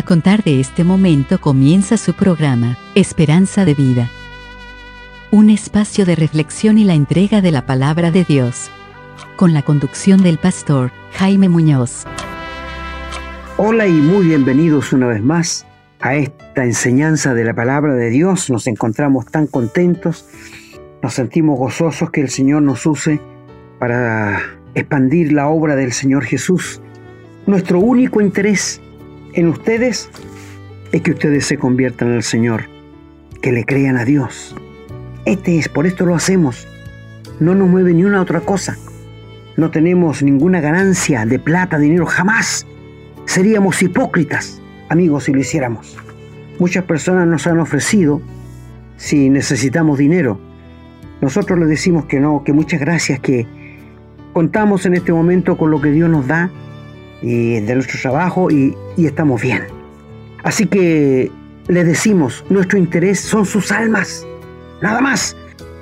A contar de este momento comienza su programa, Esperanza de Vida. Un espacio de reflexión y la entrega de la palabra de Dios. Con la conducción del pastor Jaime Muñoz. Hola y muy bienvenidos una vez más a esta enseñanza de la palabra de Dios. Nos encontramos tan contentos, nos sentimos gozosos que el Señor nos use para expandir la obra del Señor Jesús. Nuestro único interés en ustedes es que ustedes se conviertan al Señor, que le crean a Dios. Este es, por esto lo hacemos. No nos mueve ni una otra cosa. No tenemos ninguna ganancia de plata, dinero, jamás. Seríamos hipócritas, amigos, si lo hiciéramos. Muchas personas nos han ofrecido si necesitamos dinero. Nosotros les decimos que no, que muchas gracias, que contamos en este momento con lo que Dios nos da y de nuestro trabajo y, y estamos bien. Así que le decimos, nuestro interés son sus almas, nada más.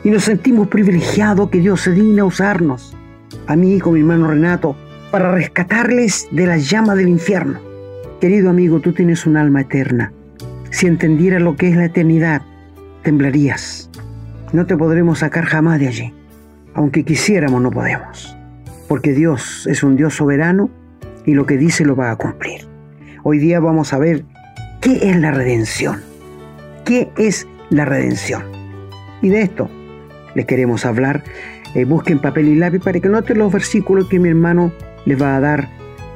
Y nos sentimos privilegiados que Dios se digna usarnos, a mí y con mi hermano Renato, para rescatarles de la llama del infierno. Querido amigo, tú tienes un alma eterna. Si entendieras lo que es la eternidad, temblarías. No te podremos sacar jamás de allí. Aunque quisiéramos, no podemos. Porque Dios es un Dios soberano y lo que dice lo va a cumplir. Hoy día vamos a ver qué es la redención. ¿Qué es la redención? Y de esto les queremos hablar. Eh, busquen papel y lápiz para que noten los versículos que mi hermano les va a dar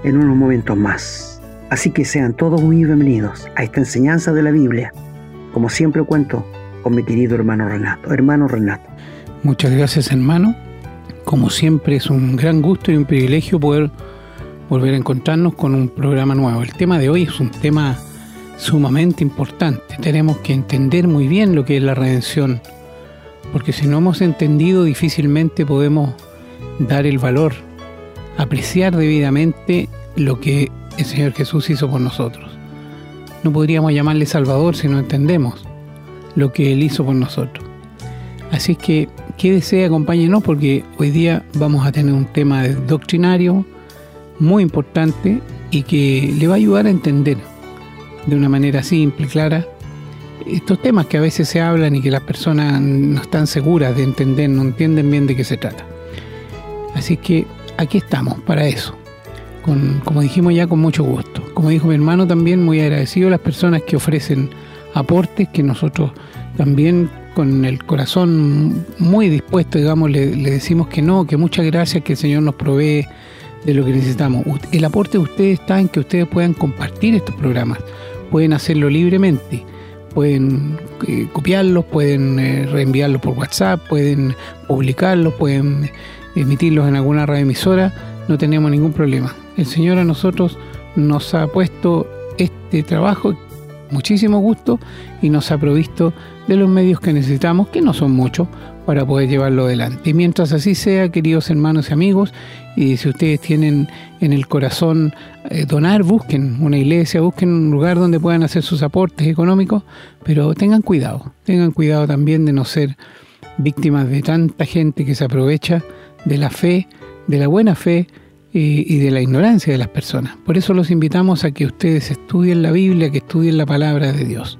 en unos momentos más. Así que sean todos muy bienvenidos a esta enseñanza de la Biblia. Como siempre cuento con mi querido hermano Renato. Hermano Renato. Muchas gracias hermano. Como siempre es un gran gusto y un privilegio poder volver a encontrarnos con un programa nuevo. El tema de hoy es un tema sumamente importante. Tenemos que entender muy bien lo que es la redención, porque si no hemos entendido difícilmente podemos dar el valor, apreciar debidamente lo que el Señor Jesús hizo por nosotros. No podríamos llamarle Salvador si no entendemos lo que Él hizo por nosotros. Así que quédese, acompáñenos porque hoy día vamos a tener un tema doctrinario, muy importante y que le va a ayudar a entender de una manera simple, clara, estos temas que a veces se hablan y que las personas no están seguras de entender, no entienden bien de qué se trata. Así que aquí estamos para eso, con, como dijimos ya, con mucho gusto. Como dijo mi hermano también, muy agradecido a las personas que ofrecen aportes que nosotros también con el corazón muy dispuesto, digamos, le, le decimos que no, que muchas gracias, que el Señor nos provee de lo que necesitamos. El aporte de ustedes está en que ustedes puedan compartir estos programas, pueden hacerlo libremente, pueden eh, copiarlos, pueden eh, reenviarlos por WhatsApp, pueden publicarlos, pueden emitirlos en alguna radioemisora, no tenemos ningún problema. El Señor a nosotros nos ha puesto este trabajo muchísimo gusto y nos ha provisto de los medios que necesitamos, que no son muchos, para poder llevarlo adelante. Y mientras así sea, queridos hermanos y amigos, y si ustedes tienen en el corazón eh, donar, busquen una iglesia, busquen un lugar donde puedan hacer sus aportes económicos, pero tengan cuidado, tengan cuidado también de no ser víctimas de tanta gente que se aprovecha de la fe, de la buena fe y de la ignorancia de las personas. Por eso los invitamos a que ustedes estudien la Biblia, que estudien la palabra de Dios.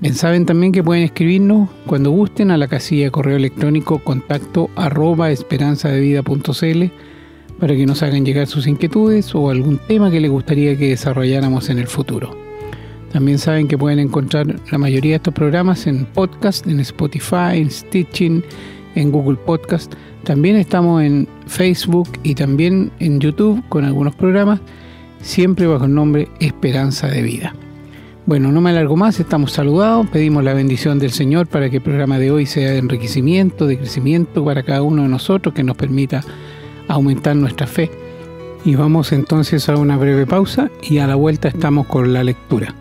Bien, saben también que pueden escribirnos cuando gusten a la casilla de correo electrónico contacto arroba esperanzadevida.cl para que nos hagan llegar sus inquietudes o algún tema que les gustaría que desarrolláramos en el futuro. También saben que pueden encontrar la mayoría de estos programas en podcast, en Spotify, en Stitching, en Google Podcast. También estamos en Facebook y también en YouTube con algunos programas, siempre bajo el nombre Esperanza de Vida. Bueno, no me alargo más, estamos saludados, pedimos la bendición del Señor para que el programa de hoy sea de enriquecimiento, de crecimiento para cada uno de nosotros, que nos permita aumentar nuestra fe. Y vamos entonces a una breve pausa y a la vuelta estamos con la lectura.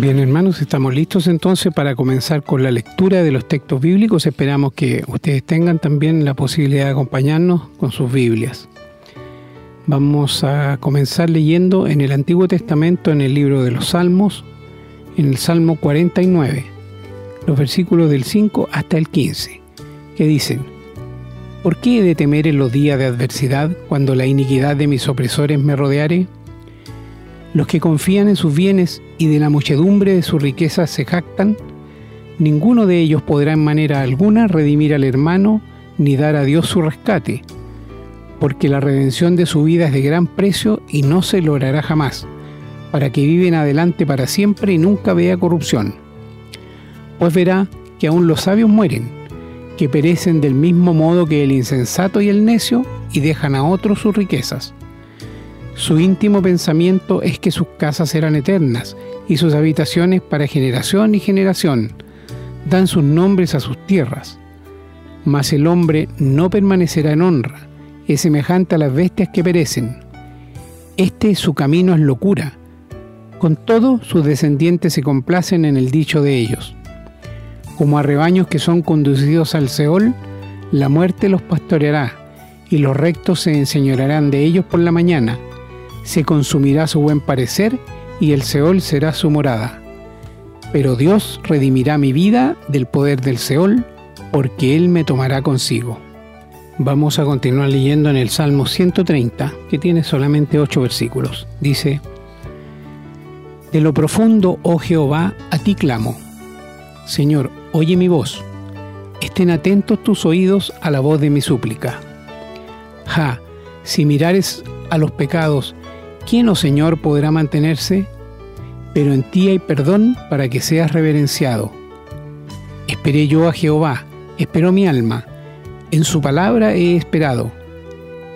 Bien hermanos, estamos listos entonces para comenzar con la lectura de los textos bíblicos. Esperamos que ustedes tengan también la posibilidad de acompañarnos con sus Biblias. Vamos a comenzar leyendo en el Antiguo Testamento, en el libro de los Salmos, en el Salmo 49, los versículos del 5 hasta el 15, que dicen, ¿Por qué he de temer en los días de adversidad cuando la iniquidad de mis opresores me rodeare? Los que confían en sus bienes y de la muchedumbre de sus riquezas se jactan, ninguno de ellos podrá en manera alguna redimir al hermano ni dar a Dios su rescate, porque la redención de su vida es de gran precio y no se logrará jamás, para que viven adelante para siempre y nunca vea corrupción. Pues verá que aún los sabios mueren, que perecen del mismo modo que el insensato y el necio y dejan a otros sus riquezas. Su íntimo pensamiento es que sus casas serán eternas y sus habitaciones para generación y generación. Dan sus nombres a sus tierras. Mas el hombre no permanecerá en honra, es semejante a las bestias que perecen. Este su camino es locura. Con todo, sus descendientes se complacen en el dicho de ellos como a rebaños que son conducidos al Seol, la muerte los pastoreará, y los rectos se enseñorarán de ellos por la mañana. Se consumirá su buen parecer, y el Seol será su morada. Pero Dios redimirá mi vida del poder del Seol, porque Él me tomará consigo. Vamos a continuar leyendo en el Salmo 130, que tiene solamente ocho versículos. Dice, De lo profundo, oh Jehová, a ti clamo. Señor, Oye mi voz, estén atentos tus oídos a la voz de mi súplica. Ja, si mirares a los pecados, ¿quién, oh Señor, podrá mantenerse? Pero en ti hay perdón para que seas reverenciado. Esperé yo a Jehová, esperó mi alma, en su palabra he esperado.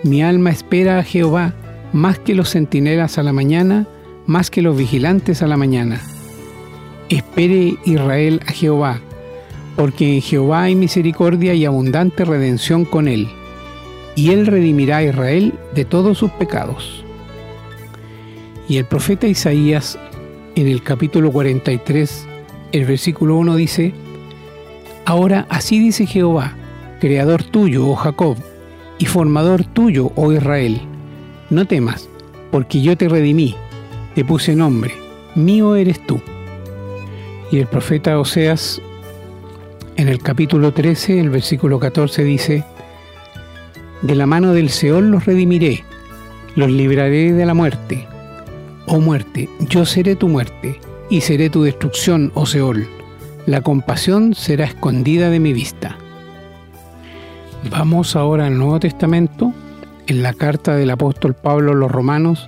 Mi alma espera a Jehová más que los centinelas a la mañana, más que los vigilantes a la mañana. Espere Israel a Jehová, porque en Jehová hay misericordia y abundante redención con él, y él redimirá a Israel de todos sus pecados. Y el profeta Isaías, en el capítulo 43, el versículo 1 dice, Ahora así dice Jehová, creador tuyo, oh Jacob, y formador tuyo, oh Israel, no temas, porque yo te redimí, te puse nombre, mío eres tú. Y el profeta Oseas en el capítulo 13, el versículo 14 dice, De la mano del Seol los redimiré, los libraré de la muerte. Oh muerte, yo seré tu muerte, y seré tu destrucción, oh Seol. La compasión será escondida de mi vista. Vamos ahora al Nuevo Testamento, en la carta del apóstol Pablo a los Romanos,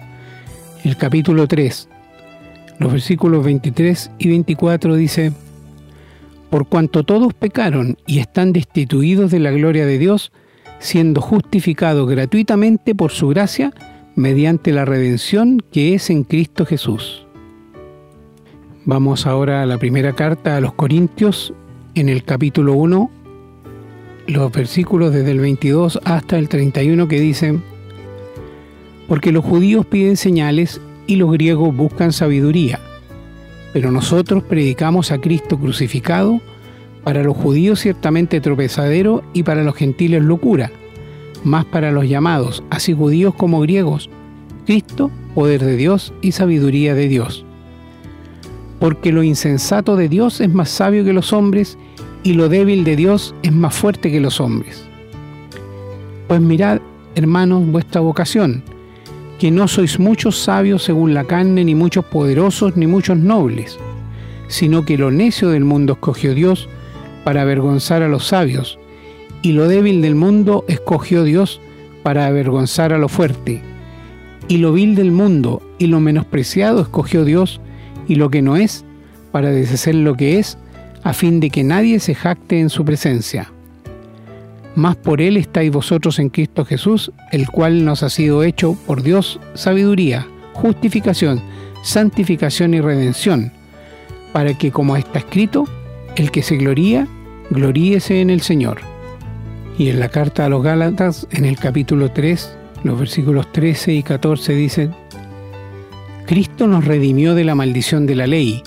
el capítulo 3, los versículos 23 y 24 dice, por cuanto todos pecaron y están destituidos de la gloria de Dios, siendo justificados gratuitamente por su gracia mediante la redención que es en Cristo Jesús. Vamos ahora a la primera carta a los Corintios, en el capítulo 1, los versículos desde el 22 hasta el 31 que dicen, porque los judíos piden señales y los griegos buscan sabiduría pero nosotros predicamos a Cristo crucificado, para los judíos ciertamente tropezadero y para los gentiles locura, más para los llamados, así judíos como griegos, Cristo, poder de Dios y sabiduría de Dios. Porque lo insensato de Dios es más sabio que los hombres, y lo débil de Dios es más fuerte que los hombres. Pues mirad, hermanos, vuestra vocación, que no sois muchos sabios según la carne, ni muchos poderosos, ni muchos nobles, sino que lo necio del mundo escogió Dios para avergonzar a los sabios, y lo débil del mundo escogió Dios para avergonzar a lo fuerte, y lo vil del mundo y lo menospreciado escogió Dios, y lo que no es, para deshacer lo que es, a fin de que nadie se jacte en su presencia más por Él estáis vosotros en Cristo Jesús, el cual nos ha sido hecho por Dios sabiduría, justificación, santificación y redención, para que, como está escrito, el que se gloría, gloríese en el Señor. Y en la carta a los Gálatas, en el capítulo 3, los versículos 13 y 14 dicen, Cristo nos redimió de la maldición de la ley,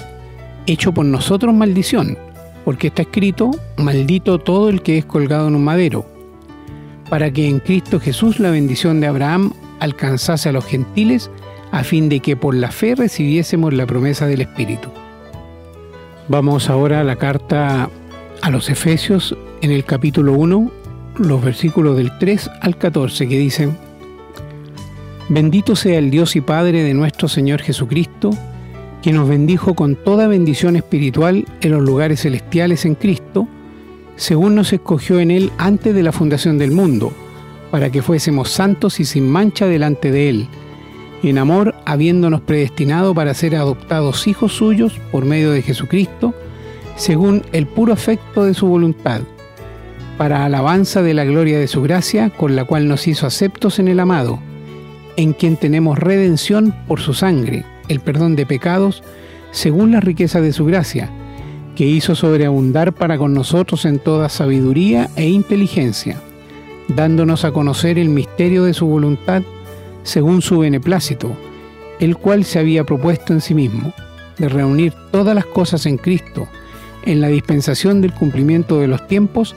hecho por nosotros maldición porque está escrito, maldito todo el que es colgado en un madero, para que en Cristo Jesús la bendición de Abraham alcanzase a los gentiles, a fin de que por la fe recibiésemos la promesa del Espíritu. Vamos ahora a la carta a los Efesios en el capítulo 1, los versículos del 3 al 14 que dicen, Bendito sea el Dios y Padre de nuestro Señor Jesucristo, que nos bendijo con toda bendición espiritual en los lugares celestiales en Cristo, según nos escogió en Él antes de la fundación del mundo, para que fuésemos santos y sin mancha delante de Él en amor habiéndonos predestinado para ser adoptados hijos suyos por medio de Jesucristo, según el puro afecto de su voluntad, para alabanza de la gloria de su gracia, con la cual nos hizo aceptos en el amado, en quien tenemos redención por su sangre, el perdón de pecados, según la riqueza de su gracia, que hizo sobreabundar para con nosotros en toda sabiduría e inteligencia, dándonos a conocer el misterio de su voluntad, según su beneplácito, el cual se había propuesto en sí mismo, de reunir todas las cosas en Cristo, en la dispensación del cumplimiento de los tiempos,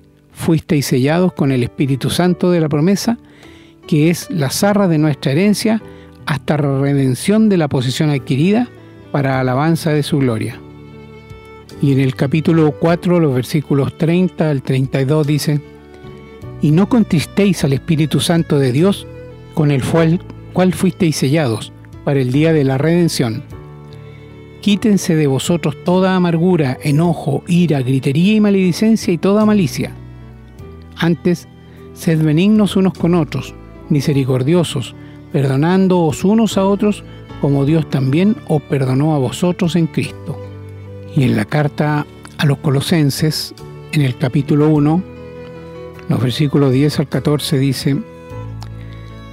fuisteis sellados con el Espíritu Santo de la promesa, que es la zarra de nuestra herencia, hasta la redención de la posesión adquirida para alabanza de su gloria. Y en el capítulo 4, los versículos 30 al 32 dice, y no contristéis al Espíritu Santo de Dios, con el cual, cual fuisteis sellados para el día de la redención. Quítense de vosotros toda amargura, enojo, ira, gritería y maledicencia y toda malicia. Antes, sed benignos unos con otros, misericordiosos, perdonándoos unos a otros, como Dios también os perdonó a vosotros en Cristo. Y en la carta a los colosenses, en el capítulo 1, los versículos 10 al 14 dice,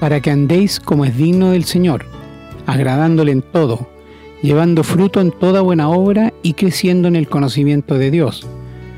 para que andéis como es digno del Señor, agradándole en todo, llevando fruto en toda buena obra y creciendo en el conocimiento de Dios,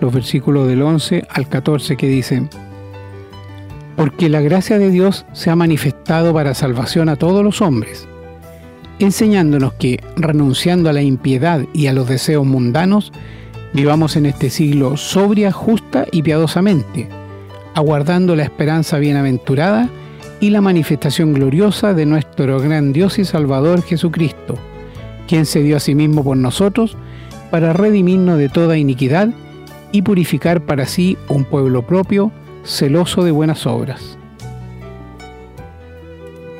los versículos del 11 al 14 que dicen, Porque la gracia de Dios se ha manifestado para salvación a todos los hombres, enseñándonos que, renunciando a la impiedad y a los deseos mundanos, vivamos en este siglo sobria, justa y piadosamente aguardando la esperanza bienaventurada y la manifestación gloriosa de nuestro gran Dios y Salvador Jesucristo, quien se dio a sí mismo por nosotros para redimirnos de toda iniquidad y purificar para sí un pueblo propio, celoso de buenas obras.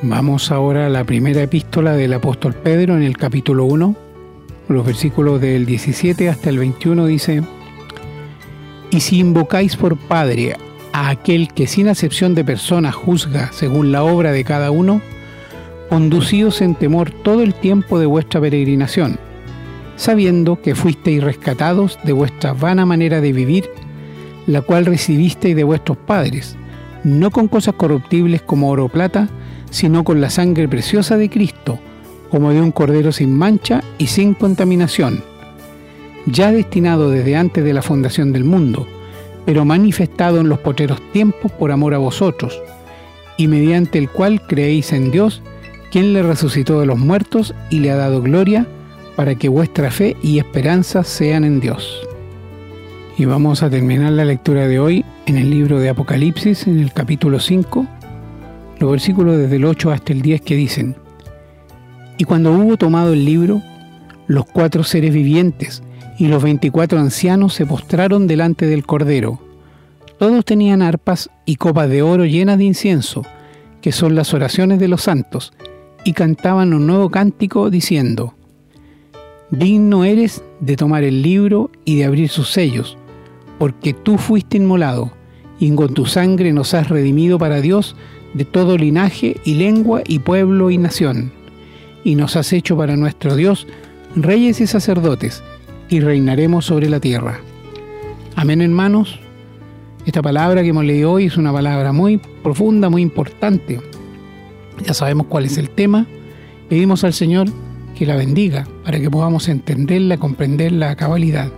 Vamos ahora a la primera epístola del apóstol Pedro en el capítulo 1, los versículos del 17 hasta el 21 dice, Y si invocáis por Padre a aquel que sin acepción de personas juzga según la obra de cada uno, conducidos en temor todo el tiempo de vuestra peregrinación, sabiendo que fuisteis rescatados de vuestra vana manera de vivir, la cual recibisteis de vuestros padres, no con cosas corruptibles como oro o plata, sino con la sangre preciosa de Cristo, como de un cordero sin mancha y sin contaminación, ya destinado desde antes de la fundación del mundo, pero manifestado en los poteros tiempos por amor a vosotros, y mediante el cual creéis en Dios, quien le resucitó de los muertos y le ha dado gloria, para que vuestra fe y esperanza sean en Dios. Y vamos a terminar la lectura de hoy en el libro de Apocalipsis, en el capítulo 5, los versículos desde el 8 hasta el 10 que dicen, Y cuando hubo tomado el libro, los cuatro seres vivientes, y los veinticuatro ancianos se postraron delante del Cordero. Todos tenían arpas y copas de oro llenas de incienso, que son las oraciones de los santos, y cantaban un nuevo cántico diciendo, Digno eres de tomar el libro y de abrir sus sellos, porque tú fuiste inmolado, y con tu sangre nos has redimido para Dios de todo linaje y lengua y pueblo y nación, y nos has hecho para nuestro Dios reyes y sacerdotes, y reinaremos sobre la tierra. Amén, hermanos. Esta palabra que hemos leído hoy es una palabra muy profunda, muy importante. Ya sabemos cuál es el tema. Pedimos al Señor que la bendiga para que podamos entenderla, comprenderla a cabalidad,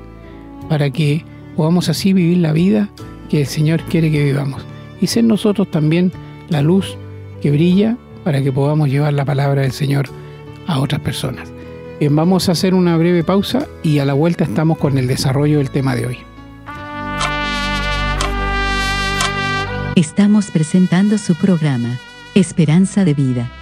para que podamos así vivir la vida que el Señor quiere que vivamos y ser nosotros también la luz que brilla para que podamos llevar la palabra del Señor a otras personas. Bien, vamos a hacer una breve pausa y a la vuelta estamos con el desarrollo del tema de hoy. Estamos presentando su programa, Esperanza de Vida.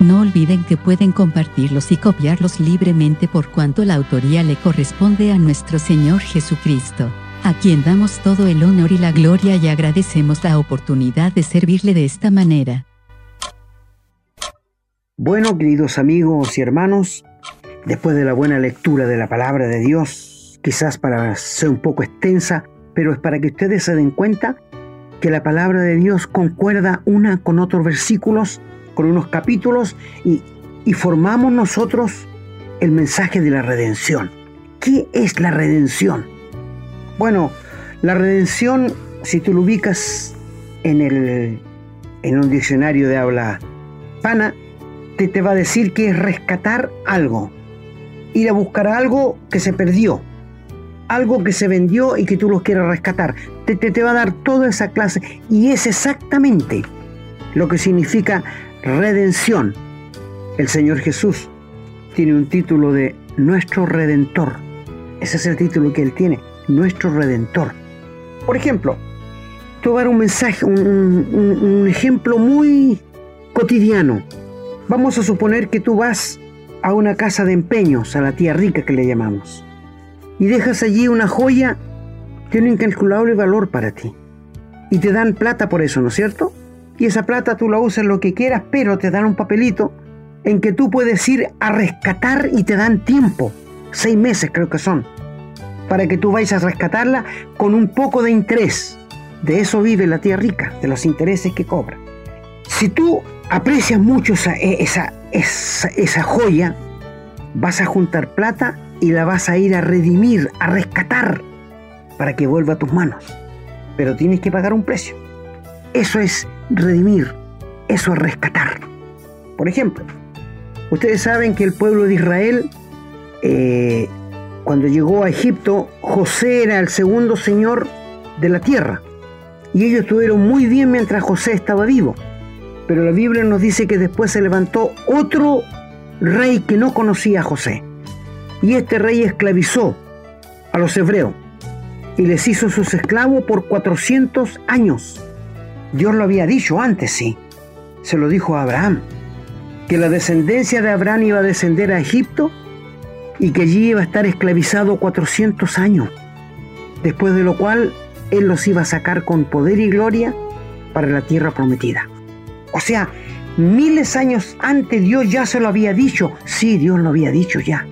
No olviden que pueden compartirlos y copiarlos libremente por cuanto la autoría le corresponde a nuestro Señor Jesucristo, a quien damos todo el honor y la gloria y agradecemos la oportunidad de servirle de esta manera. Bueno, queridos amigos y hermanos, después de la buena lectura de la palabra de Dios, quizás para ser un poco extensa, pero es para que ustedes se den cuenta que la palabra de Dios concuerda una con otros versículos, con unos capítulos, y, formamos nosotros el mensaje de la redención. ¿Qué es la redención? Bueno, la redención, si tú lo ubicas en, el, en un diccionario de habla pana, te, te va a decir que es rescatar algo, ir a buscar algo que se perdió, algo que se vendió y que tú lo quieras rescatar. Te, te, va a dar toda esa clase y es exactamente lo que significa redención. El Señor Jesús tiene un título de nuestro redentor. Ese es el título que Él tiene, nuestro redentor. Por ejemplo, te un mensaje, un, un ejemplo muy cotidiano. Vamos a suponer que tú vas a una casa de empeños, a la tía rica que le llamamos y dejas allí una joya de un incalculable valor para ti. Y te dan plata por eso, ¿no es cierto? Y esa plata tú la usas lo que quieras, pero te dan un papelito en que tú puedes ir a rescatar y te dan tiempo, seis meses creo que son, para que tú vayas a rescatarla con un poco de interés. De eso vive la tía rica, de los intereses que cobra. Si tú aprecias mucho esa, esa, esa, esa joya, vas a juntar plata y la vas a ir a redimir, a rescatar, para que vuelva a tus manos. Pero tienes que pagar un precio. Eso es redimir, eso es rescatar. Por ejemplo, ustedes saben que el pueblo de Israel, eh, cuando llegó a Egipto, José era el segundo señor de la tierra. Y ellos estuvieron muy bien mientras José estaba vivo. Pero la Biblia nos dice que después se levantó otro rey que no conocía a José. Y este rey esclavizó a los hebreos y les hizo sus esclavos por 400 años. Dios lo había dicho antes, sí. Se lo dijo a Abraham, que la descendencia de Abraham iba a descender a Egipto y que allí iba a estar esclavizado 400 años, después de lo cual Él los iba a sacar con poder y gloria para la tierra prometida. O sea, miles años antes Dios ya se lo había dicho. Sí, Dios lo había dicho ya.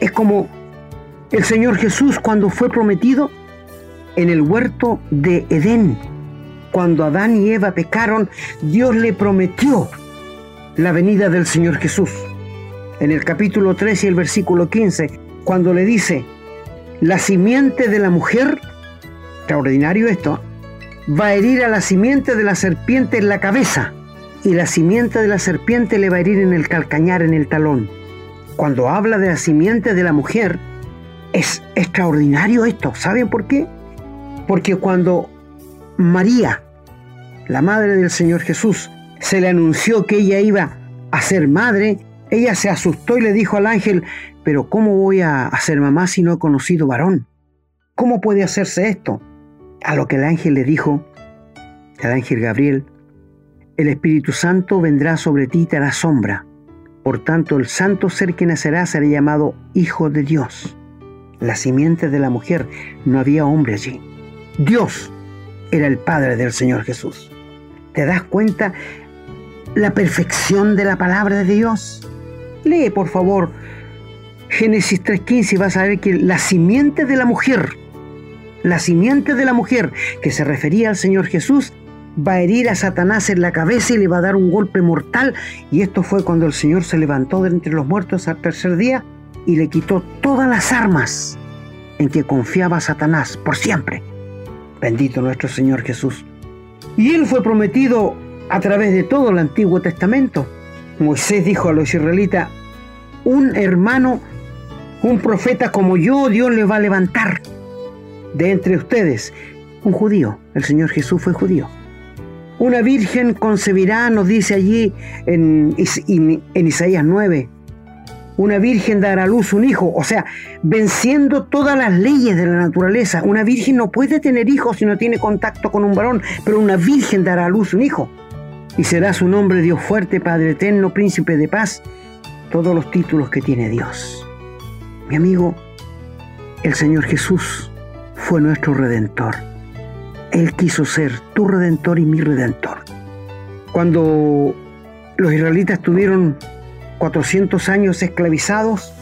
Es como el Señor Jesús cuando fue prometido en el huerto de Edén. Cuando Adán y Eva pecaron, Dios le prometió la venida del Señor Jesús. En el capítulo 3 y el versículo 15, cuando le dice, la simiente de la mujer, extraordinario esto, va a herir a la simiente de la serpiente en la cabeza, y la simiente de la serpiente le va a herir en el calcañar, en el talón cuando habla de la simiente de la mujer, es extraordinario esto. ¿Saben por qué? Porque cuando María, la madre del Señor Jesús, se le anunció que ella iba a ser madre, ella se asustó y le dijo al ángel, pero ¿cómo voy a ser mamá si no he conocido varón? ¿Cómo puede hacerse esto? A lo que el ángel le dijo, el ángel Gabriel, el Espíritu Santo vendrá sobre ti y te hará sombra. Por tanto, el santo ser que nacerá será llamado Hijo de Dios. La simiente de la mujer, no había hombre allí. Dios era el Padre del Señor Jesús. ¿Te das cuenta la perfección de la palabra de Dios? Lee, por favor, Génesis 3.15 y vas a ver que la simiente de la mujer, la simiente de la mujer que se refería al Señor Jesús, va a herir a Satanás en la cabeza y le va a dar un golpe mortal. Y esto fue cuando el Señor se levantó de entre los muertos al tercer día y le quitó todas las armas en que confiaba Satanás por siempre. Bendito nuestro Señor Jesús. Y él fue prometido a través de todo el Antiguo Testamento. Moisés dijo a los israelitas, un hermano, un profeta como yo, Dios le va a levantar de entre ustedes. Un judío, el Señor Jesús fue judío. Una virgen concebirá, nos dice allí en, en Isaías 9. Una virgen dará a luz un hijo, o sea, venciendo todas las leyes de la naturaleza. Una virgen no puede tener hijos si no tiene contacto con un varón, pero una virgen dará a luz un hijo. Y será su nombre Dios fuerte, Padre eterno, príncipe de paz, todos los títulos que tiene Dios. Mi amigo, el Señor Jesús fue nuestro redentor. Él quiso ser tu redentor y mi redentor. Cuando los israelitas tuvieron 400 años esclavizados,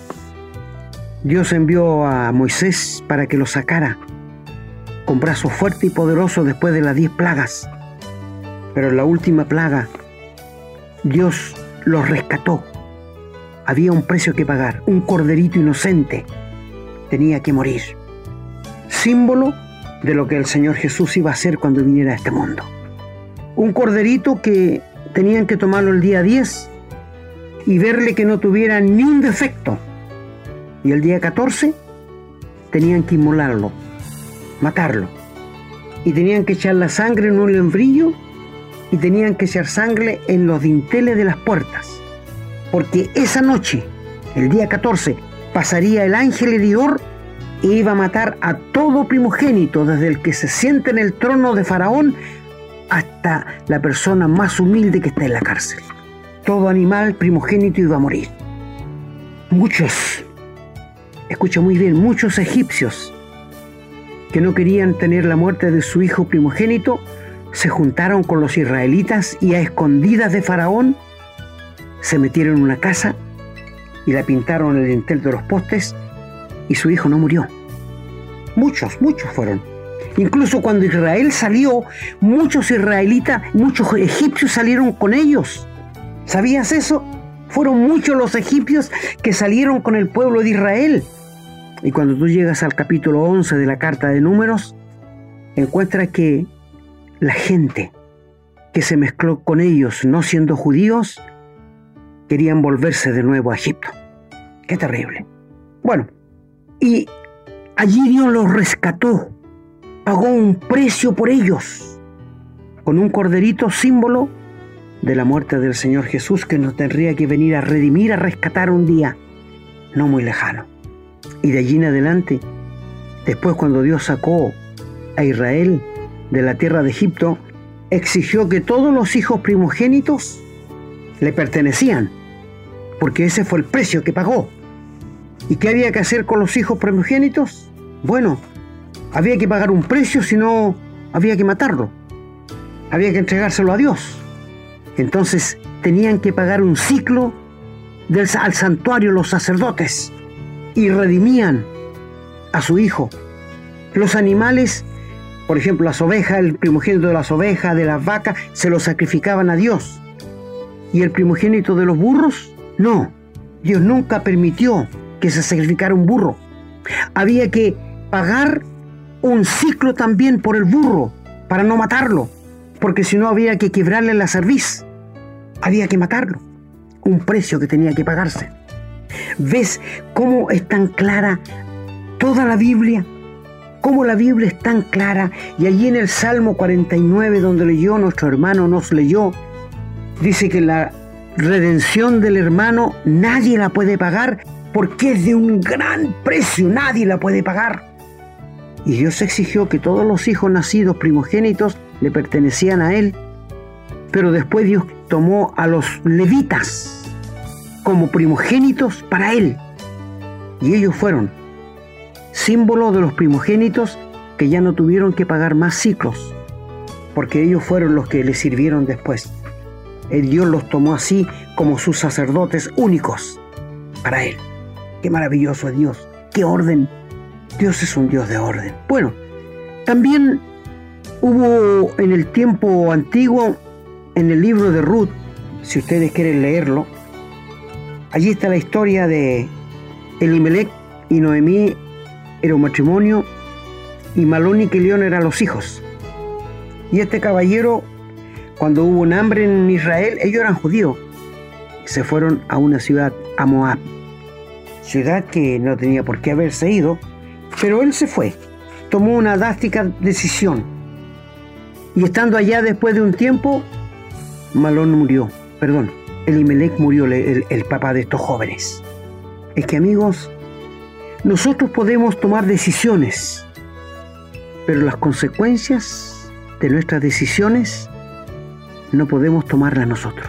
Dios envió a Moisés para que los sacara con brazo fuerte y poderoso después de las diez plagas. Pero en la última plaga, Dios los rescató. Había un precio que pagar, un corderito inocente tenía que morir. Símbolo de lo que el Señor Jesús iba a hacer cuando viniera a este mundo. Un corderito que tenían que tomarlo el día 10 y verle que no tuviera ni un defecto. Y el día 14 tenían que inmolarlo, matarlo. Y tenían que echar la sangre en un lembrillo y tenían que echar sangre en los dinteles de las puertas. Porque esa noche, el día 14, pasaría el ángel herior e iba a matar a todo primogénito, desde el que se siente en el trono de Faraón hasta la persona más humilde que está en la cárcel. Todo animal primogénito iba a morir. Muchos, escucha muy bien, muchos egipcios que no querían tener la muerte de su hijo primogénito, se juntaron con los israelitas y a escondidas de Faraón se metieron en una casa y la pintaron en el dintel de los postes y su hijo no murió. Muchos, muchos fueron. Incluso cuando Israel salió, muchos israelitas, muchos egipcios salieron con ellos. ¿Sabías eso? Fueron muchos los egipcios que salieron con el pueblo de Israel. Y cuando tú llegas al capítulo 11 de la carta de números, encuentras que la gente que se mezcló con ellos no siendo judíos, querían volverse de nuevo a Egipto. Qué terrible. Bueno, y allí Dios los rescató, pagó un precio por ellos, con un corderito símbolo de la muerte del Señor Jesús que nos tendría que venir a redimir, a rescatar un día, no muy lejano. Y de allí en adelante, después cuando Dios sacó a Israel de la tierra de Egipto, exigió que todos los hijos primogénitos le pertenecían, porque ese fue el precio que pagó. ¿Y qué había que hacer con los hijos primogénitos? Bueno, había que pagar un precio, si no, había que matarlo. Había que entregárselo a Dios. Entonces tenían que pagar un ciclo al santuario los sacerdotes y redimían a su hijo. Los animales, por ejemplo, las ovejas, el primogénito de las ovejas, de las vacas, se los sacrificaban a Dios. ¿Y el primogénito de los burros? No, Dios nunca permitió que se sacrificara un burro. Había que pagar un ciclo también por el burro para no matarlo, porque si no había que quebrarle la cerviz. Había que matarlo. Un precio que tenía que pagarse. ¿Ves cómo es tan clara toda la Biblia? Cómo la Biblia es tan clara. Y allí en el Salmo 49, donde leyó nuestro hermano, nos leyó, dice que la redención del hermano nadie la puede pagar porque es de un gran precio, nadie la puede pagar. Y Dios exigió que todos los hijos nacidos primogénitos le pertenecían a él. Pero después Dios tomó a los levitas como primogénitos para él. Y ellos fueron símbolo de los primogénitos que ya no tuvieron que pagar más ciclos, porque ellos fueron los que le sirvieron después. El Dios los tomó así como sus sacerdotes únicos para Él. Qué maravilloso es Dios, qué orden. Dios es un Dios de orden. Bueno, también hubo en el tiempo antiguo, en el libro de Ruth, si ustedes quieren leerlo, allí está la historia de Elimelech y Noemí era un matrimonio y Malón y Kelión eran los hijos. Y este caballero, cuando hubo un hambre en Israel, ellos eran judíos. Se fueron a una ciudad, a Moab. Ciudad que no tenía por qué haberse ido, pero él se fue. Tomó una drástica decisión. Y estando allá después de un tiempo, Malón murió. Perdón, Elimelech murió, el, el papá de estos jóvenes. Es que amigos, nosotros podemos tomar decisiones, pero las consecuencias de nuestras decisiones no podemos tomarlas nosotros.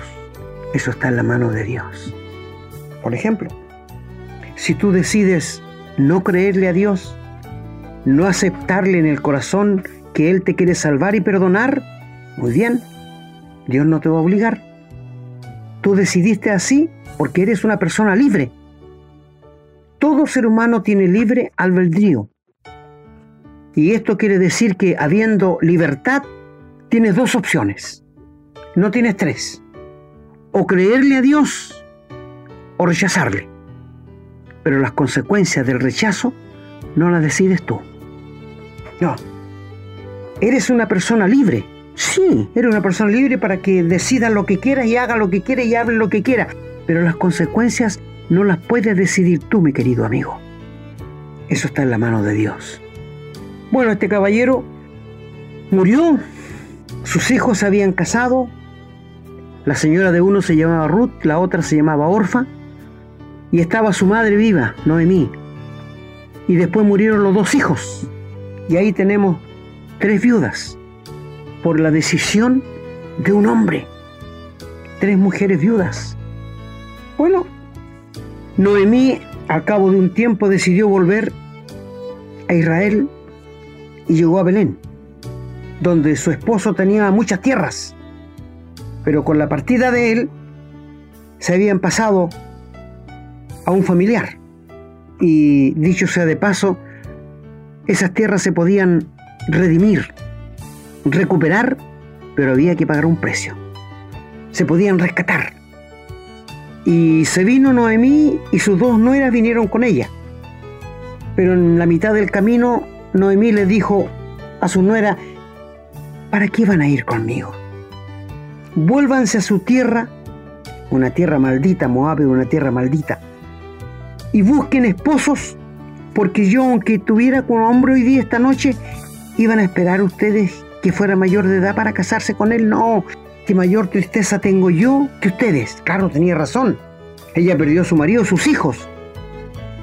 Eso está en la mano de Dios. Por ejemplo, si tú decides no creerle a Dios, no aceptarle en el corazón que Él te quiere salvar y perdonar, muy bien, Dios no te va a obligar. Tú decidiste así porque eres una persona libre todo ser humano tiene libre albedrío. Y esto quiere decir que habiendo libertad, tienes dos opciones. No tienes tres. O creerle a Dios o rechazarle. Pero las consecuencias del rechazo no las decides tú. No. Eres una persona libre. Sí, eres una persona libre para que decida lo que quiera y haga lo que quiera y hable lo que quiera. Pero las consecuencias no las puedes decidir tú, mi querido amigo. Eso está en la mano de Dios. Bueno, este caballero murió, sus hijos se habían casado, la señora de uno se llamaba Ruth, la otra se llamaba Orfa, y estaba su madre viva, Noemí. Y después murieron los dos hijos. Y ahí tenemos tres viudas por la decisión de un hombre. Tres mujeres viudas. Bueno, Noemí, al cabo de un tiempo, decidió volver a Israel y llegó a Belén, donde su esposo tenía muchas tierras, pero con la partida de él se habían pasado a un familiar. Y dicho sea de paso, esas tierras se podían redimir, recuperar, pero había que pagar un precio. Se podían rescatar. Y se vino Noemí y sus dos nueras vinieron con ella. Pero en la mitad del camino, Noemí le dijo a su nuera, ¿para qué van a ir conmigo? Vuélvanse a su tierra, una tierra maldita, Moab una tierra maldita, y busquen esposos, porque yo, aunque tuviera con hombre hoy día esta noche, iban a esperar ustedes que fuera mayor de edad para casarse con él. No, que mayor tristeza tengo yo que ustedes. Claro, tenía razón. Ella perdió a su marido, sus hijos.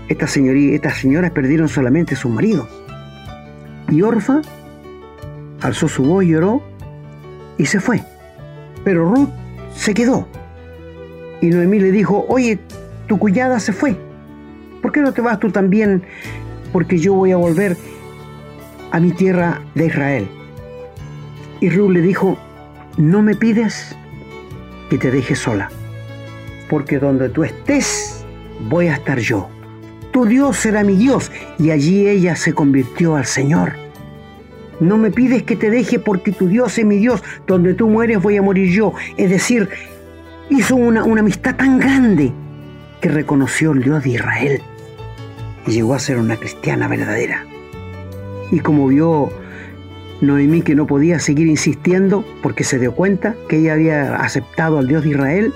Estas, estas señoras perdieron solamente sus maridos. Y Orfa alzó su voz, lloró y se fue. Pero Ruth se quedó. Y Noemí le dijo, oye, tu cuñada se fue. ¿Por qué no te vas tú también? Porque yo voy a volver a mi tierra de Israel. Y Ruth le dijo, no me pides que te deje sola, porque donde tú estés, voy a estar yo. Tu Dios será mi Dios, y allí ella se convirtió al Señor. No me pides que te deje porque tu Dios es mi Dios, donde tú mueres voy a morir yo. Es decir, hizo una, una amistad tan grande que reconoció el Dios de Israel y llegó a ser una cristiana verdadera. Y como vio Noemí que no podía seguir insistiendo porque se dio cuenta que ella había aceptado al Dios de Israel,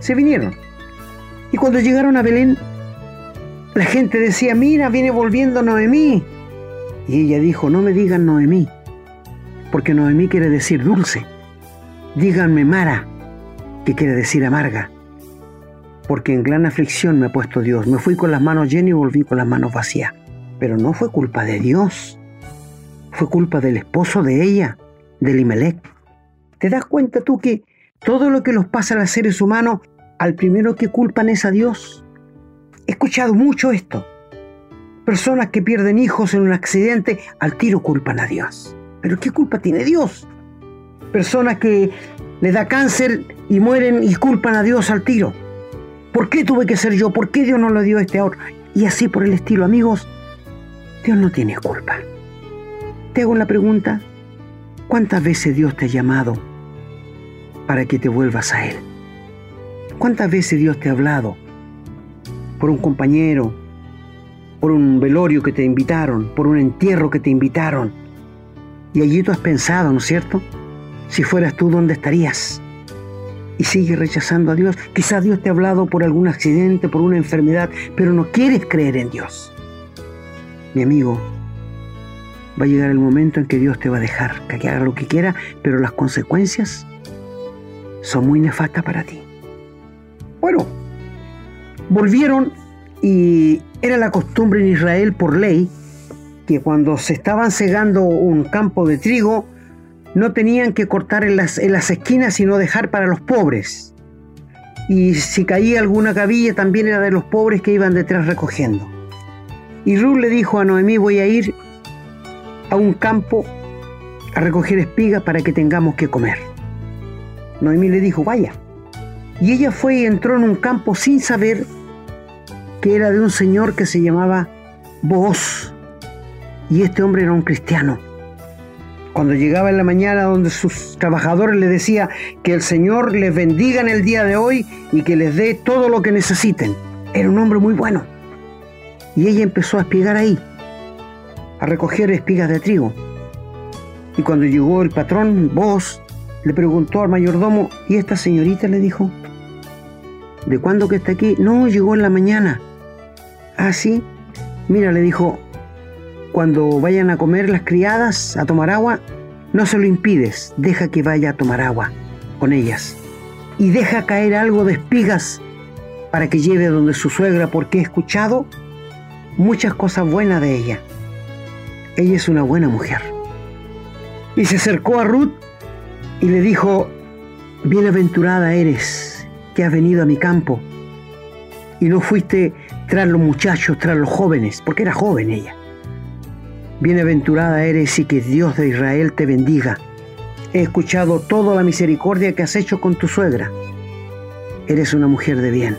se vinieron. Y cuando llegaron a Belén, la gente decía, mira, viene volviendo Noemí. Y ella dijo, no me digan Noemí, porque Noemí quiere decir dulce. Díganme Mara, que quiere decir amarga. Porque en gran aflicción me ha puesto Dios. Me fui con las manos llenas y volví con las manos vacías. Pero no fue culpa de Dios fue culpa del esposo de ella. de Limelec. ¿Te das cuenta tú que todo lo que nos pasa a los seres humanos, al primero que culpan es a Dios? He escuchado mucho esto. Personas que pierden hijos en un accidente, al tiro culpan a Dios. ¿Pero qué culpa tiene Dios? Personas que le da cáncer y mueren y culpan a Dios al tiro. ¿Por qué tuve que ser yo? ¿Por qué Dios no lo dio a este ahora? Y así por el estilo, amigos, Dios no tiene culpa. Te hago la pregunta, ¿cuántas veces Dios te ha llamado para que te vuelvas a Él? ¿Cuántas veces Dios te ha hablado por un compañero, por un velorio que te invitaron, por un entierro que te invitaron? Y allí tú has pensado, ¿no es cierto? Si fueras tú, ¿dónde estarías? Y sigues rechazando a Dios. Quizás Dios te ha hablado por algún accidente, por una enfermedad, pero no quieres creer en Dios. Mi amigo, va a llegar el momento en que Dios te va a dejar que haga lo que quiera, pero las consecuencias son muy nefastas para ti. Bueno, volvieron y era la costumbre en Israel por ley que cuando se estaban cegando un campo de trigo, no tenían que cortar en las, en las esquinas, sino dejar para los pobres. Y si caía alguna cabilla, también era de los pobres que iban detrás recogiendo. Y Ruth le dijo a Noemí, voy a ir a un campo a recoger espigas para que tengamos que comer. Noemí le dijo, vaya. Y ella fue y entró en un campo sin saber que era de un señor que se llamaba Boaz. Y este hombre era un cristiano. Cuando llegaba en la mañana donde sus trabajadores le decía que el Señor les bendiga en el día de hoy y que les dé todo lo que necesiten. Era un hombre muy bueno. Y ella empezó a espigar ahí, a recoger espigas de trigo. Y cuando llegó el patrón, vos, le preguntó al mayordomo, ¿y esta señorita le dijo? ¿De cuándo que está aquí? No, llegó en la mañana. Ah, sí. Mira, le dijo, cuando vayan a comer las criadas, a tomar agua, no se lo impides, deja que vaya a tomar agua con ellas. Y deja caer algo de espigas para que lleve donde su suegra, porque he escuchado muchas cosas buenas de ella. Ella es una buena mujer. Y se acercó a Ruth y le dijo, bienaventurada eres que has venido a mi campo y no fuiste tras los muchachos, tras los jóvenes, porque era joven ella. Bienaventurada eres y que Dios de Israel te bendiga. He escuchado toda la misericordia que has hecho con tu suegra. Eres una mujer de bien.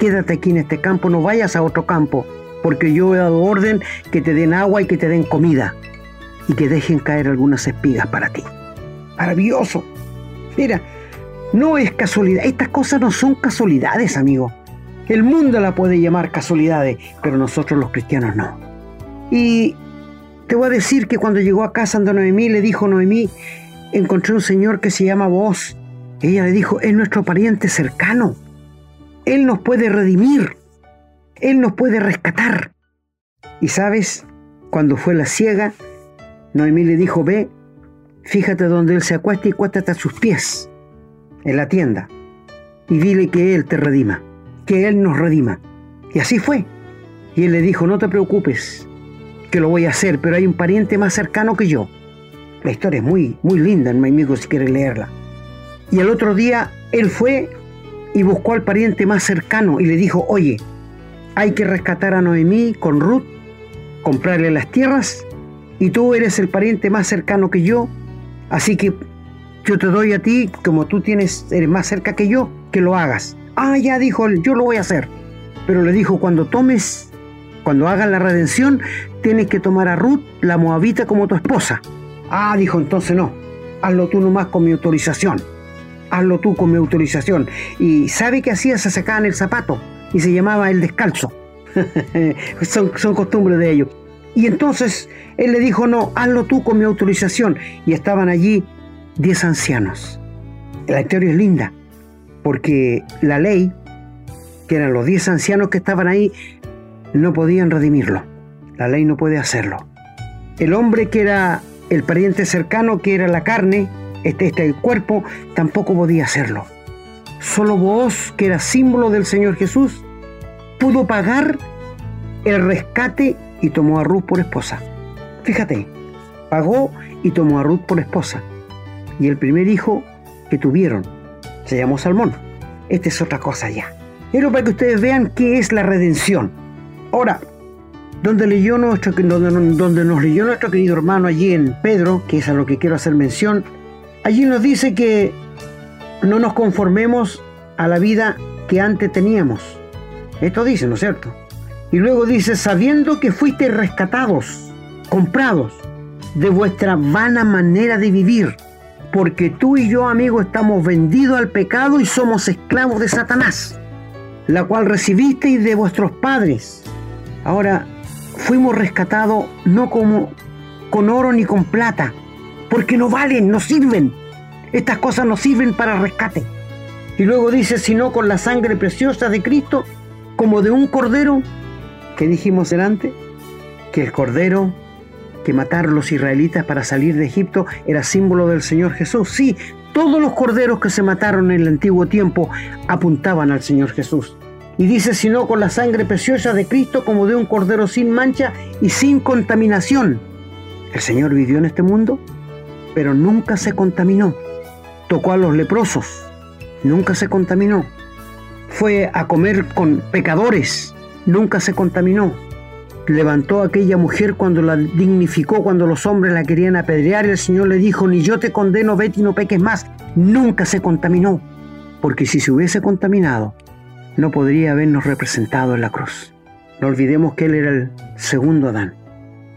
Quédate aquí en este campo, no vayas a otro campo, porque yo he dado orden que te den agua y que te den comida y que dejen caer algunas espigas para ti. Maravilloso. Mira, no es casualidad. Estas cosas no son casualidades, amigo. El mundo la puede llamar casualidades, pero nosotros los cristianos no. Y te voy a decir que cuando llegó a casa de Noemí, le dijo Noemí, encontré un señor que se llama Vos. Ella le dijo, es nuestro pariente cercano. Él nos puede redimir. Él nos puede rescatar. Y sabes, cuando fue la ciega, Noemí le dijo, ve, fíjate donde él se acuesta y cuéstate a sus pies, en la tienda, y dile que él te redima, que él nos redima. Y así fue. Y él le dijo, no te preocupes, que lo voy a hacer, pero hay un pariente más cercano que yo. La historia es muy, muy linda, mi amigo, si quieres leerla. Y el otro día él fue y buscó al pariente más cercano y le dijo, oye, hay que rescatar a Noemí con Ruth, comprarle las tierras, y tú eres el pariente más cercano que yo, así que yo te doy a ti, como tú tienes, eres más cerca que yo, que lo hagas. Ah, ya dijo él, yo lo voy a hacer. Pero le dijo, cuando tomes, cuando hagas la redención, tienes que tomar a Ruth, la moabita, como tu esposa. Ah, dijo, entonces no, hazlo tú nomás con mi autorización. Hazlo tú con mi autorización. Y sabe que hacía, se sacaban el zapato y se llamaba el descalzo. son, costumbres de ellos. Y entonces él le dijo, no, hazlo tú con mi autorización. Y estaban allí diez ancianos. La historia es linda, porque la ley, que eran los diez ancianos que estaban ahí, no podían redimirlo. La ley no puede hacerlo. El hombre que era el pariente cercano, que era la carne, este, este cuerpo, tampoco podía hacerlo. Solo vos, que era símbolo del Señor Jesús, pudo pagar el rescate y tomó a Ruth por esposa. Fíjate, pagó y tomó a Ruth por esposa. Y el primer hijo que tuvieron se llamó Salmón. Esta es otra cosa ya. Pero para que ustedes vean qué es la redención. Ahora, donde, leyó nuestro, donde, donde nos leyó nuestro querido hermano allí en Pedro, que es a lo que quiero hacer mención, allí nos dice que no nos conformemos a la vida que antes teníamos. Esto dice, ¿no es cierto? Y luego dice, sabiendo que fuiste rescatados, comprados de vuestra vana manera de vivir, porque tú y yo, amigo, estamos vendidos al pecado y somos esclavos de Satanás, la cual recibisteis de vuestros padres. Ahora, fuimos rescatados no como con oro ni con plata, porque no valen, no sirven. Estas cosas no sirven para rescate. Y luego dice, sino con la sangre preciosa de Cristo, como de un cordero, que dijimos delante, que el cordero que mataron los israelitas para salir de Egipto era símbolo del Señor Jesús. Sí, todos los corderos que se mataron en el antiguo tiempo apuntaban al Señor Jesús. Y dice, sino con la sangre preciosa de Cristo como de un cordero sin mancha y sin contaminación. El Señor vivió en este mundo, pero nunca se contaminó. Tocó a los leprosos, nunca se contaminó. Fue a comer con pecadores, nunca se contaminó levantó a aquella mujer cuando la dignificó, cuando los hombres la querían apedrear, el Señor le dijo, ni yo te condeno, vete y no peques más. Nunca se contaminó, porque si se hubiese contaminado, no podría habernos representado en la cruz. No olvidemos que Él era el segundo Adán.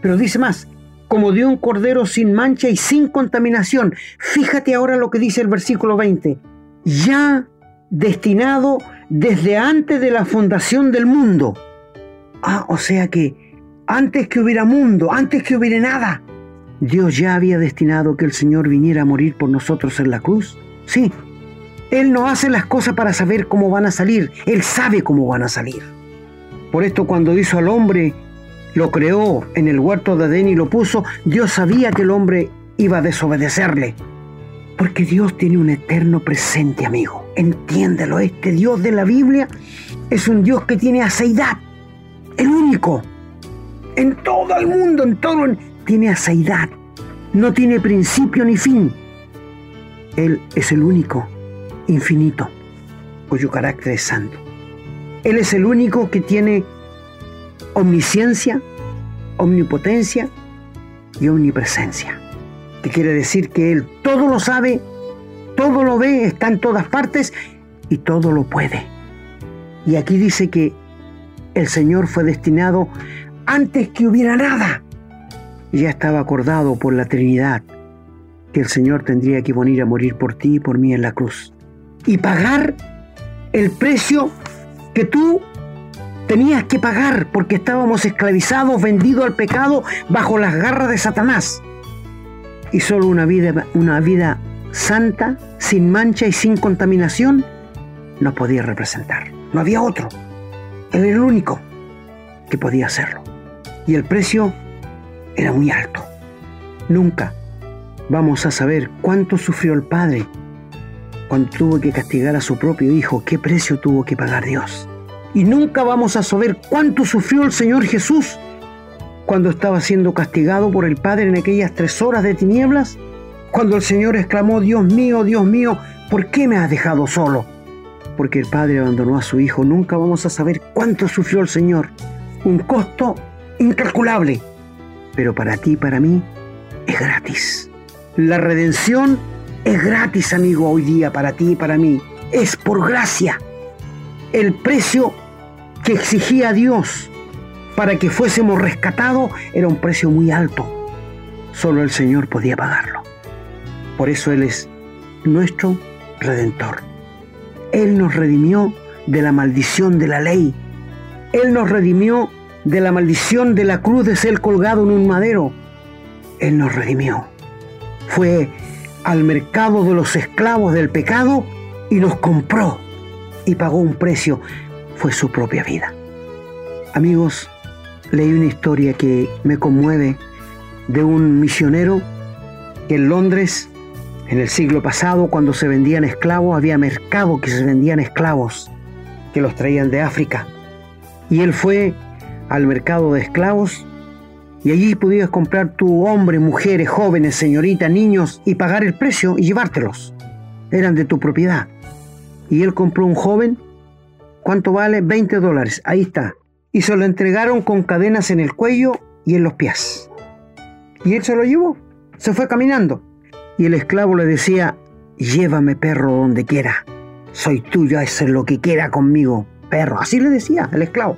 Pero dice más, como de un cordero sin mancha y sin contaminación. Fíjate ahora lo que dice el versículo 20. Ya destinado desde antes de la fundación del mundo Ah, o sea que antes que hubiera mundo, antes que hubiera nada, Dios ya había destinado que el Señor viniera a morir por nosotros en la cruz. Sí, Él no hace las cosas para saber cómo van a salir, Él sabe cómo van a salir. Por esto cuando hizo al hombre, lo creó en el huerto de Adén y lo puso, Dios sabía que el hombre iba a desobedecerle. Porque Dios tiene un eterno presente, amigo. Entiéndelo, este Dios de la Biblia es un Dios que tiene aceidad el único. En todo el mundo, en todo, tiene asaidad. No tiene principio ni fin. Él es el único, infinito, cuyo carácter es santo. Él es el único que tiene omnisciencia, omnipotencia y omnipresencia. Que quiere decir que Él todo lo sabe, todo lo ve, está en todas partes y todo lo puede. Y aquí dice que el Señor fue destinado antes que hubiera nada. Ya estaba acordado por la Trinidad que el Señor tendría que venir a morir por ti y por mí en la cruz. Y pagar el precio que tú tenías que pagar porque estábamos esclavizados, vendidos al pecado bajo las garras de Satanás. Y solo una vida, una vida santa, sin mancha y sin contaminación, nos podía representar. No había otro. Él era el único que podía hacerlo. Y el precio era muy alto. Nunca vamos a saber cuánto sufrió el Padre cuando tuvo que castigar a su propio Hijo, qué precio tuvo que pagar Dios. Y nunca vamos a saber cuánto sufrió el Señor Jesús cuando estaba siendo castigado por el Padre en aquellas tres horas de tinieblas, cuando el Señor exclamó, Dios mío, Dios mío, ¿por qué me has dejado solo? porque el Padre abandonó a su Hijo, nunca vamos a saber cuánto sufrió el Señor. Un costo incalculable. Pero para ti y para mí es gratis. La redención es gratis, amigo, hoy día para ti y para mí. Es por gracia. El precio que exigía Dios para que fuésemos rescatados era un precio muy alto. Solo el Señor podía pagarlo. Por eso Él es nuestro redentor. Él nos redimió de la maldición de la ley. Él nos redimió de la maldición de la cruz de ser colgado en un madero. Él nos redimió. Fue al mercado de los esclavos del pecado y nos compró y pagó un precio. Fue su propia vida. Amigos, leí una historia que me conmueve de un misionero que en Londres en el siglo pasado, cuando se vendían esclavos, había mercado que se vendían esclavos, que los traían de África. Y él fue al mercado de esclavos Y allí podías comprar tu hombre, mujeres, jóvenes, señoritas, niños y pagar el precio y llevártelos. Eran de tu propiedad. Y él compró un joven. ¿Cuánto vale? 20 dólares. Ahí está. Y se lo entregaron con cadenas en el cuello y en los pies. Y él se lo llevó. Se fue caminando. Y el esclavo le decía, llévame perro donde quiera. Soy tuyo, hacer lo que quiera conmigo, perro. Así le decía el esclavo.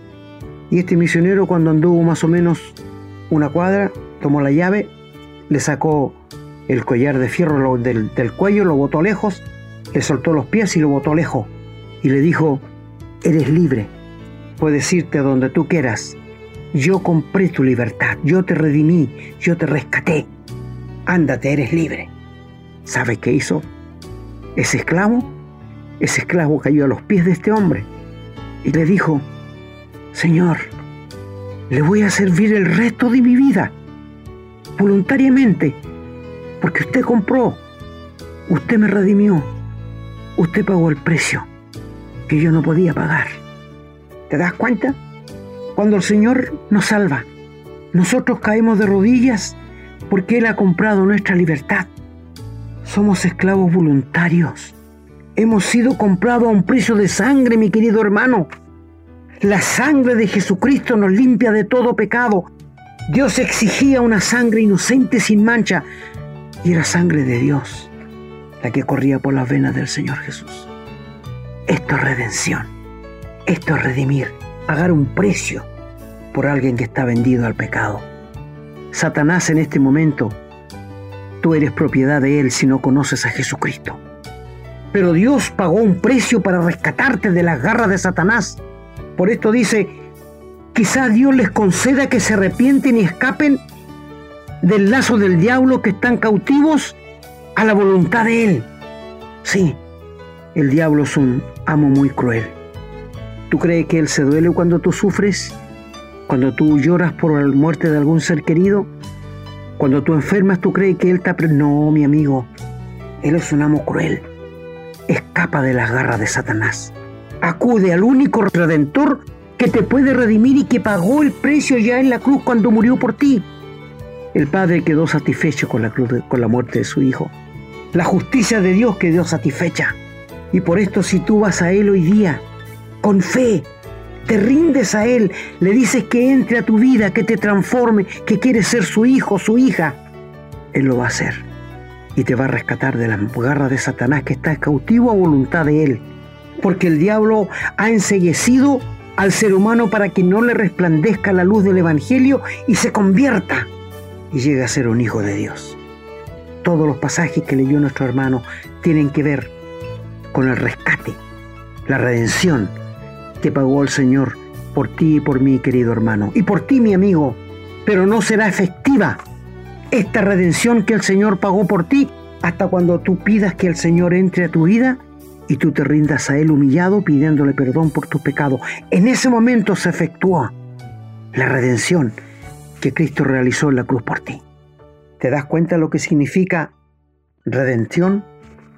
Y este misionero cuando anduvo más o menos una cuadra, tomó la llave, le sacó el collar de fierro del, cuello, lo botó lejos, le soltó los pies y lo botó lejos. Y le dijo, eres libre, puedes irte a donde tú quieras. Yo compré tu libertad, yo te redimí, yo te rescaté. Ándate, eres libre. ¿Sabes qué hizo? Ese esclavo, ese esclavo cayó a los pies de este hombre y le dijo, Señor, le voy a servir el resto de mi vida, voluntariamente, porque usted compró, usted me redimió, usted pagó el precio que yo no podía pagar. ¿Te das cuenta? Cuando el Señor nos salva, nosotros caemos de rodillas porque Él ha comprado nuestra libertad. Somos esclavos voluntarios. Hemos sido comprados a un precio de sangre, mi querido hermano. La sangre de Jesucristo nos limpia de todo pecado. Dios exigía una sangre inocente sin mancha y era sangre de Dios la que corría por las venas del Señor Jesús. Esto es redención. Esto es redimir, pagar un precio por alguien que está vendido al pecado. Satanás en este momento, tú eres propiedad de él si no conoces a Jesucristo. Pero Dios pagó un precio para rescatarte de las garras de Satanás por esto dice, quizás Dios les conceda que se arrepienten y escapen del lazo del diablo que están cautivos a la voluntad de Él. Sí, el diablo es un amo muy cruel. ¿Tú crees que Él se duele cuando tú sufres? Cuando tú lloras por la muerte de algún ser querido? Cuando tú enfermas, ¿tú crees que Él está... No, mi amigo, Él es un amo cruel. Escapa de las garras de Satanás acude al único redentor que te puede redimir y que pagó el precio ya en la cruz cuando murió por ti. El Padre quedó satisfecho con la, cruz con la muerte de su Hijo. La justicia de Dios quedó satisfecha. Y por esto si tú vas a Él hoy día, con fe, te rindes a Él, le dices que entre a tu vida, que te transforme, que quieres ser su hijo, su hija, Él lo va a hacer. Y te va a rescatar de la garra de Satanás que está cautivo a voluntad de Él porque el diablo ha enseguecido al ser humano para que no le resplandezca la luz del Evangelio y se convierta y llegue a ser un hijo de Dios. Todos los pasajes que leyó nuestro hermano tienen que ver con el rescate, la redención que pagó el Señor por ti y por mí, querido hermano, y por ti, mi amigo, pero no será efectiva esta redención que el Señor pagó por ti hasta cuando tú pidas que el Señor entre a tu vida y tú te rindas a Él humillado pidiéndole perdón por tus pecados. En ese momento se efectúa la redención que Cristo realizó en la cruz por ti. ¿Te das cuenta lo que significa redención?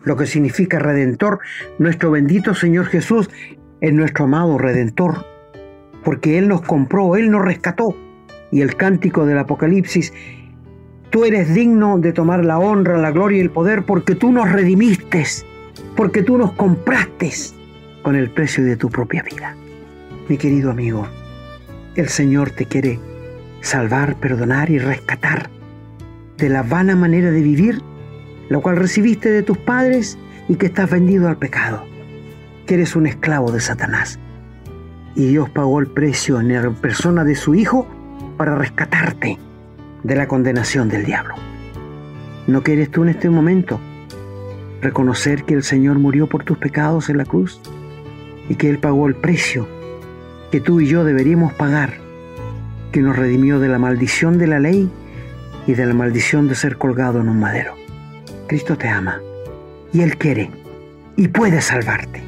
Lo que significa redentor. Nuestro bendito Señor Jesús es nuestro amado redentor, porque Él nos compró, Él nos rescató. Y el cántico del Apocalipsis, tú eres digno de tomar la honra, la gloria y el poder porque tú nos redimiste porque tú nos compraste con el precio de tu propia vida. Mi querido amigo, el Señor te quiere salvar, perdonar y rescatar de la vana manera de vivir, la cual recibiste de tus padres y que estás vendido al pecado, que eres un esclavo de Satanás. Y Dios pagó el precio en la persona de su Hijo para rescatarte de la condenación del diablo. ¿No quieres tú en este momento reconocer que el Señor murió por tus pecados en la cruz y que Él pagó el precio que tú y yo deberíamos pagar, que nos redimió de la maldición de la ley y de la maldición de ser colgado en un madero. Cristo te ama y Él quiere y puede salvarte.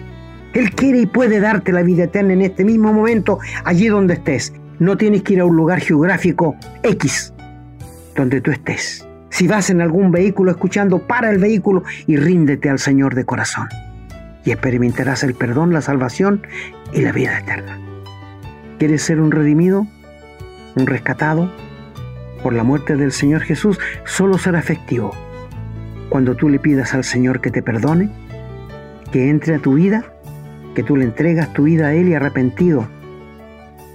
Él quiere y puede darte la vida eterna en este mismo momento, allí donde estés. No tienes que ir a un lugar geográfico X, donde tú estés. Si vas en algún vehículo escuchando, para el vehículo y ríndete al Señor de corazón. Y experimentarás el perdón, la salvación y la vida eterna. ¿Quieres ser un redimido? ¿Un rescatado? por la muerte del Señor Jesús solo será efectivo cuando tú le pidas al Señor que te perdone, que entre a tu vida, que tú le entregas tu vida a Él y arrepentido,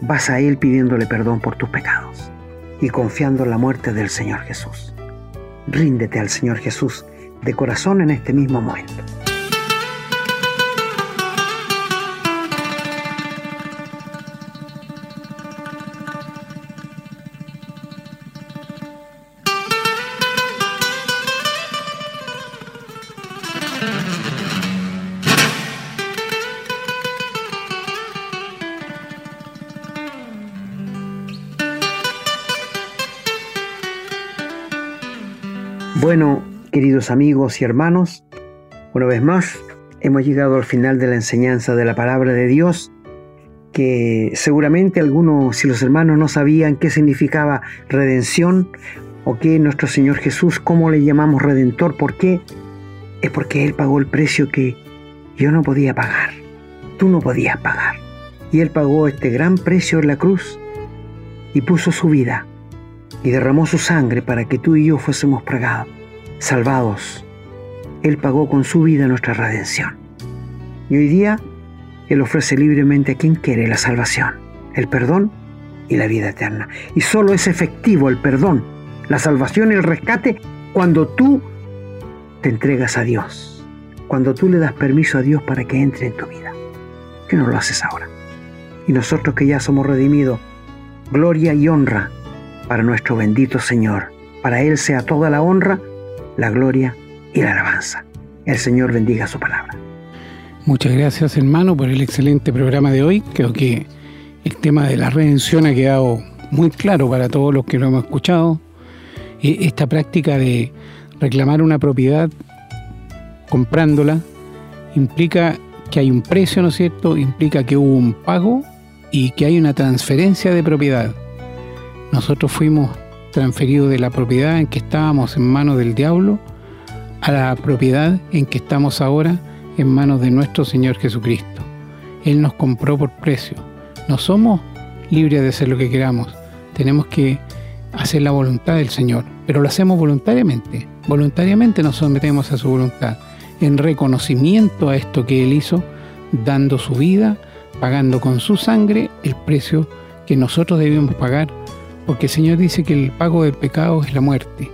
vas a Él pidiéndole perdón por tus pecados y confiando en la muerte del Señor Jesús. Ríndete al Señor Jesús de corazón en este mismo momento. Queridos amigos y hermanos, una vez más hemos llegado al final de la enseñanza de la palabra de Dios, que seguramente algunos, si los hermanos no sabían qué significaba redención o qué nuestro Señor Jesús, cómo le llamamos redentor, ¿por qué? Es porque Él pagó el precio que yo no podía pagar, tú no podías pagar. Y Él pagó este gran precio en la cruz y puso su vida y derramó su sangre para que tú y yo fuésemos pagados, salvados. Él pagó con su vida nuestra redención. Y hoy día Él ofrece libremente a quien quiere la salvación, el perdón y la vida eterna. Y solo es efectivo el perdón, la salvación y el rescate cuando tú te entregas a Dios, cuando tú le das permiso a Dios para que entre en tu vida. ¿Qué no lo haces ahora? Y nosotros que ya somos redimidos, gloria y honra para nuestro bendito Señor. Para Él sea toda la honra, la gloria y la alabanza. El Señor bendiga su palabra. Muchas gracias hermano por el excelente programa de hoy. Creo que el tema de la redención ha quedado muy claro para todos los que lo hemos escuchado. Esta práctica de reclamar una propiedad comprándola implica que hay un precio, ¿no es cierto? Implica que hubo un pago y que hay una transferencia de propiedad. Nosotros fuimos transferidos de la propiedad en que estábamos en manos del diablo a la propiedad en que estamos ahora en manos de nuestro Señor Jesucristo. Él nos compró por precio. No somos libres de hacer lo que queramos. Tenemos que hacer la voluntad del Señor, pero lo hacemos voluntariamente. Voluntariamente nos sometemos a su voluntad, en reconocimiento a esto que Él hizo, dando su vida, pagando con su sangre el precio que nosotros debemos pagar porque el Señor dice que el pago del pecado es la muerte,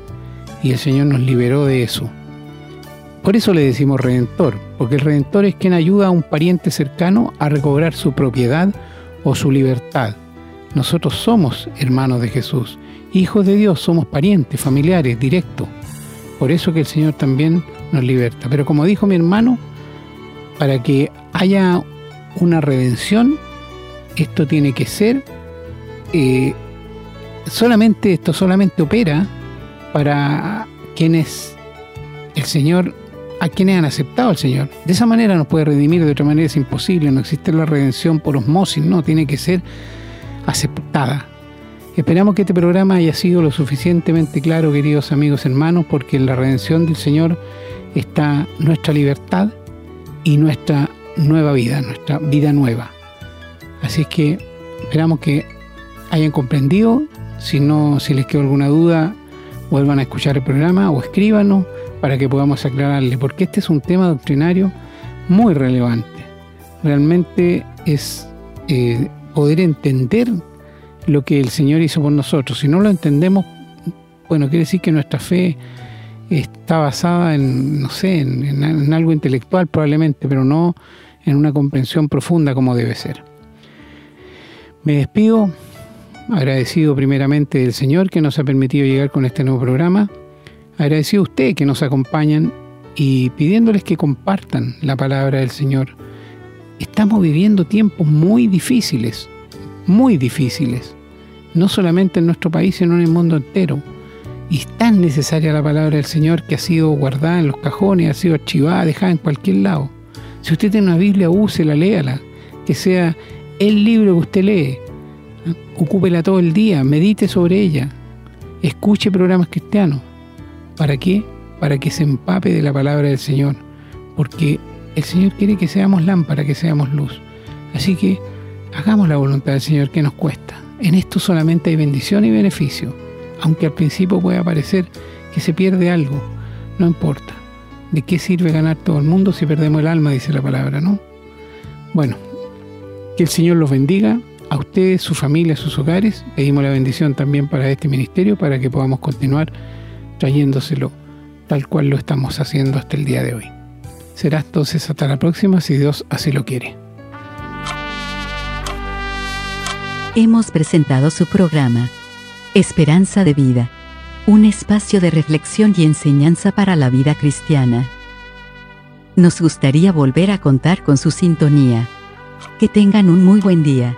y el Señor nos liberó de eso. Por eso le decimos redentor, porque el redentor es quien ayuda a un pariente cercano a recobrar su propiedad o su libertad. Nosotros somos hermanos de Jesús, hijos de Dios, somos parientes, familiares, directos. Por eso que el Señor también nos liberta. Pero como dijo mi hermano, para que haya una redención, esto tiene que ser eh, solamente esto solamente opera para quienes el Señor, a quienes han aceptado al Señor. De esa manera nos puede redimir, de otra manera es imposible, no existe la redención por osmosis, no, tiene que ser aceptada. Esperamos que este programa haya sido lo suficientemente claro, queridos amigos hermanos, porque en la redención del Señor está nuestra libertad y nuestra nueva vida, nuestra vida nueva. Así es que esperamos que hayan comprendido si no, si les quedó alguna duda, vuelvan a escuchar el programa o escríbanos para que podamos aclararle, porque este es un tema doctrinario muy relevante. Realmente es eh, poder entender lo que el Señor hizo por nosotros. Si no lo entendemos, bueno, quiere decir que nuestra fe está basada en, no sé, en algo intelectual probablemente, pero no en una comprensión profunda como debe ser. Me despido agradecido primeramente del Señor que nos ha permitido llegar con este nuevo programa, agradecido a usted que nos acompañan y pidiéndoles que compartan la palabra del Señor. Estamos viviendo tiempos muy difíciles, muy difíciles, no solamente en nuestro país, sino en el mundo entero. Y es tan necesaria la palabra del Señor que ha sido guardada en los cajones, ha sido archivada, dejada en cualquier lado. Si usted tiene una Biblia, úsela, léala, que sea el libro que usted lee, ocúpela todo el día, medite sobre ella, escuche programas cristianos. ¿Para qué? Para que se empape de la palabra del Señor, porque el Señor quiere que seamos lámpara, que seamos luz. Así que hagamos la voluntad del Señor que nos cuesta. En esto solamente hay bendición y beneficio. aunque al principio pueda parecer que se pierde algo, no importa. ¿De qué sirve ganar todo el mundo si perdemos el alma? Dice la palabra, ¿no? Bueno, que el Señor los bendiga, a ustedes, su familia, sus hogares. Pedimos la bendición también para este ministerio para que podamos continuar trayéndoselo tal cual lo estamos haciendo hasta el día de hoy. Será entonces hasta la próxima si Dios así lo quiere. Hemos presentado su programa, Esperanza de Vida, un espacio de reflexión y enseñanza para la vida cristiana. Nos gustaría volver a contar con su sintonía. Que tengan un muy buen día.